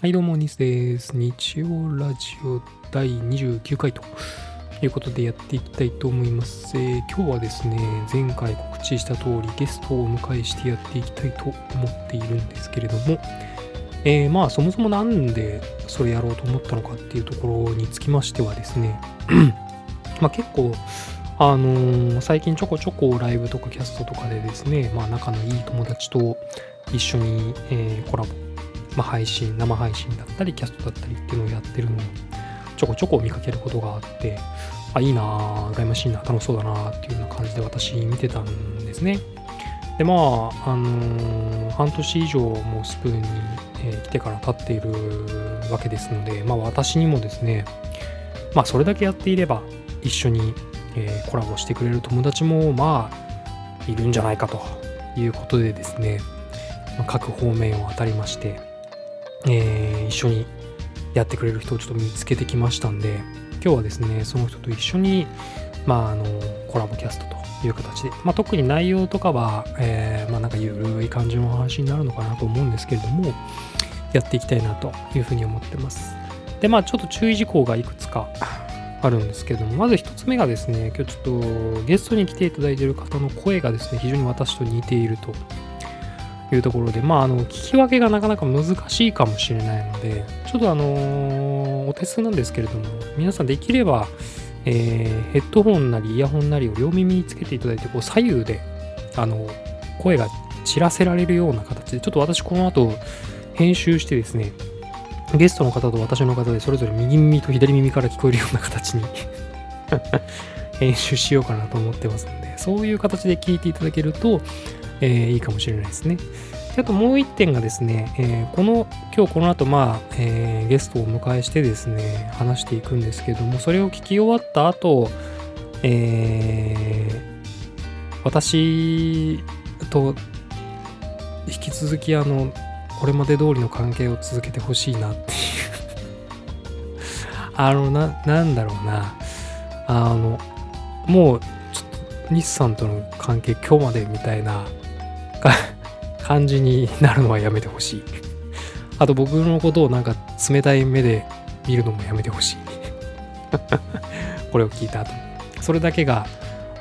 はい、どうも、ニスです。日曜ラジオ第29回ということでやっていきたいと思います。えー今日はですね、前回告知した通りゲストをお迎えしてやっていきたいと思っているんですけれども、えーまあ、そもそもなんでそれやろうと思ったのかっていうところにつきましてはですね、まあ結構、あのー最近ちょこちょこライブとかキャストとかでですね、まあ仲のいい友達と一緒に、えーコラボまあ、配信、生配信だったり、キャストだったりっていうのをやってるのをちょこちょこ見かけることがあって、あ、いいなぁ、羨ましいな、楽しそうだなっていうような感じで私見てたんですね。で、まあ、あのー半年以上もうスプーンに、えー来てから経っているわけですので、まあ私にもですね、まあそれだけやっていれば一緒に、えーコラボしてくれる友達もまあいるんじゃないかということでですね、各方面を当たりまして、えー一緒にやってくれる人をちょっと見つけてきましたんで今日はですねその人と一緒にまああのコラボキャストという形で、まあ、特に内容とかは、えーまあなんかゆるい感じの話になるのかなと思うんですけれどもやっていきたいなというふうに思ってます。でまあちょっと注意事項がいくつかあるんですけれどもまず一つ目がですね今日ちょっとゲストに来ていただいている方の声がですね非常に私と似ているというところで、まあ、あの、聞き分けがなかなか難しいかもしれないので、ちょっとあのお手数なんですけれども、皆さんできれば、えーヘッドホンなりイヤホンなりを両耳につけていただいて、こう左右で、あの、声が散らせられるような形で、ちょっと私この後、編集してですね、ゲストの方と私の方でそれぞれ右耳と左耳から聞こえるような形に 編集しようかなと思ってますので、そういう形で聞いていただけると、えーいいかもしれないですね。あともう一点がですね、えーこの今日この後まあ、えーゲストをお迎えしてですね話していくんですけどもそれを聞き終わった後、えー私と引き続きあのこれまで通りの関係を続けてほしいなっていうあのななんだろうなあのもうちょっと日産との関係今日までみたいな感じ になるのはやめてほしい。あと僕のことをなんか冷たい目で見るのもやめてほしい。これを聞いた後それだけが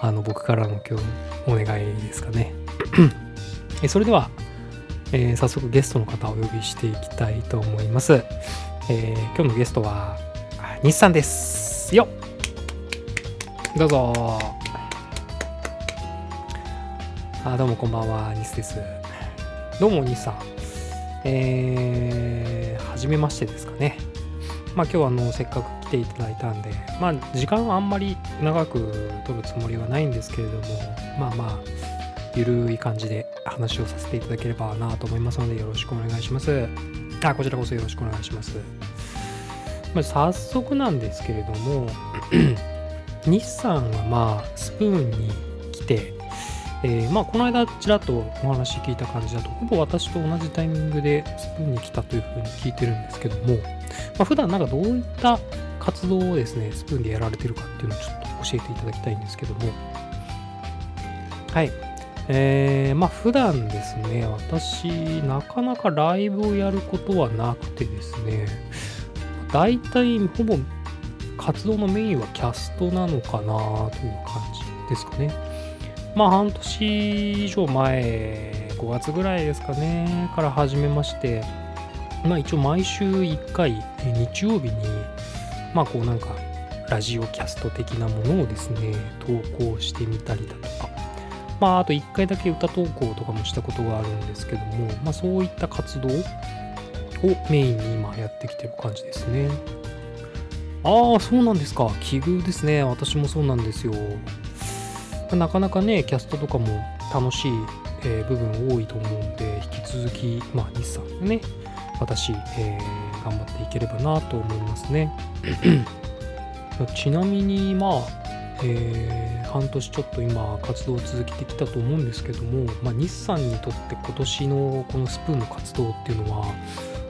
あの僕からの今日お願いですかね。えそれでは、えー早速ゲストの方をお呼びしていきたいと思います。えー今日のゲストはあ日産です。よどうぞあどうもこんばんは、ニスです。どうも、ニスさん。えー、はじめましてですかね。まあ今日はあの、せっかく来ていただいたんで、まあ時間はあんまり長く取るつもりはないんですけれども、まあまあ、ゆるい感じで話をさせていただければなと思いますので、よろしくお願いします。あ、こちらこそよろしくお願いします。まあ、早速なんですけれども、日産はまあ、スプーンに来て、えーまあ、この間ちらっとお話聞いた感じだとほぼ私と同じタイミングでスプーンに来たというふうに聞いてるんですけども、まあ、普段なんかどういった活動をですねスプーンでやられてるかっていうのをちょっと教えていただきたいんですけども。はい。えー、まあ普段ですね私なかなかライブをやることはなくてですね大体ほぼ活動のメインはキャストなのかなという感じですかね。まあ半年以上前、5月ぐらいですかね、から始めまして、まあ一応毎週1回、日曜日に、まあこうなんか、ラジオキャスト的なものをですね、投稿してみたりだとか、まああと1回だけ歌投稿とかもしたことがあるんですけども、まあそういった活動をメインに今やってきてる感じですね。ああ、そうなんですか。奇遇ですね。私もそうなんですよ。なかなかね、キャストとかも楽しい、えー部分多いと思うんで、引き続き、まあ、日産でね、私、えー頑張っていければなと思いますね。ちなみに、まあ、えー半年ちょっと今、活動を続けてきたと思うんですけども、まあ、日産にとって今年のこのスプーンの活動っていうのは、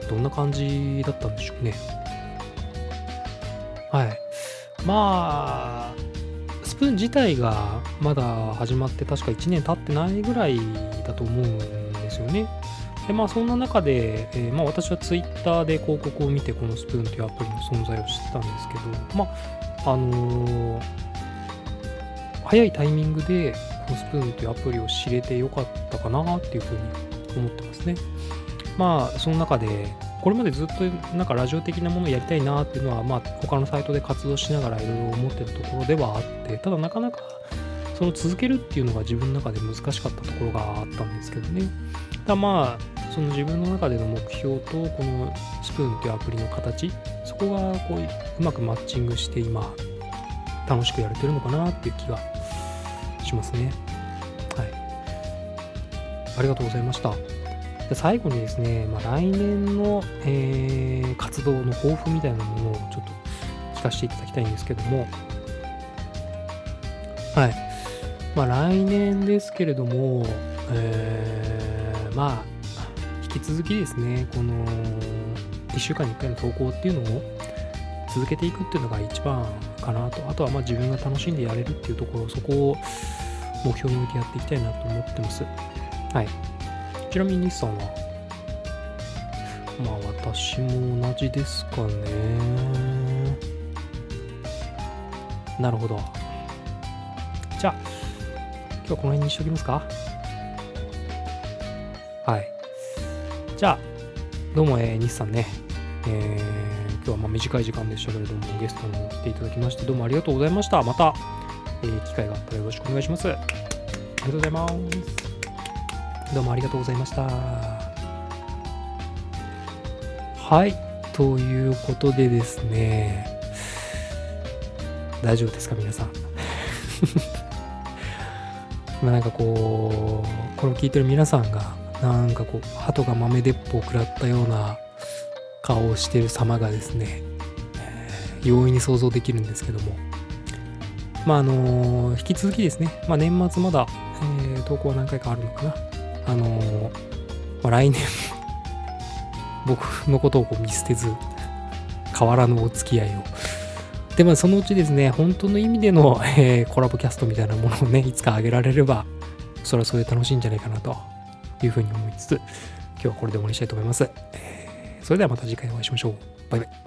どんな感じだったんでしょうね。はい。まあ、スプーン自体がまだ始まって確か1年経ってないぐらいだと思うんですよね。でまあそんな中で、えー、まあ、私はツイッターで広告を見てこのスプーンというアプリの存在を知ったんですけど、まあ、あのー、早いタイミングでこのスプーンというアプリを知れてよかったかなっていうふうに思ってますね。まあその中でこれまでずっとなんかラジオ的なものをやりたいなっていうのは、まあ、他のサイトで活動しながらいろいろ思ってるところではあってただなかなかその続けるっていうのが自分の中で難しかったところがあったんですけどね。ただまあその自分の中での目標とこのスプーンっていうアプリの形そこがこううまくマッチングして今楽しくやれてるのかなっていう気がしますね。はい。ありがとうございました。で最後にですね、まあ、来年の、えー、活動の抱負みたいなものをちょっと聞かせていただきたいんですけども、はい。まあ、来年ですけれども、えー、まあ、引き続きですね、この1週間に1回の投稿っていうのを続けていくっていうのが一番かなと。あとはま自分が楽しんでやれるっていうところ、そこを目標に置いてやっていきたいなと思ってます。はい。ちなみに日産はまあ私も同じですかね。なるほど。じゃあ今日はこの辺にしときますか。はい。じゃあどうも、えー、日産ね、えー、今日はま短い時間でしたけれどもゲストに来ていただきましてどうもありがとうございました。また、えー、機会があったらよろしくお願いします。ありがとうございます。どうもありがとうございました。はい、ということでですね、大丈夫ですか、皆さん。まあなんかこう、これを聞いてる皆さんが、なんかこう、鳩が豆鉄砲を食らったような顔をしてる様がですね、容易に想像できるんですけども、まああの引き続きですね、まあ、年末まだ、えー、投稿は何回かあるのかな。あの、まあ、来年 僕のことをこう見捨てず、変わらぬお付き合いを。で、まあ、そのうちですね、本当の意味での、えー、コラボキャストみたいなものをね、いつか上げられれば、それはそれで楽しいんじゃないかなというふうに思いつつ、今日はこれで終わりにしたいと思います。えー、それではまた次回お会いしましょう。バイバイ。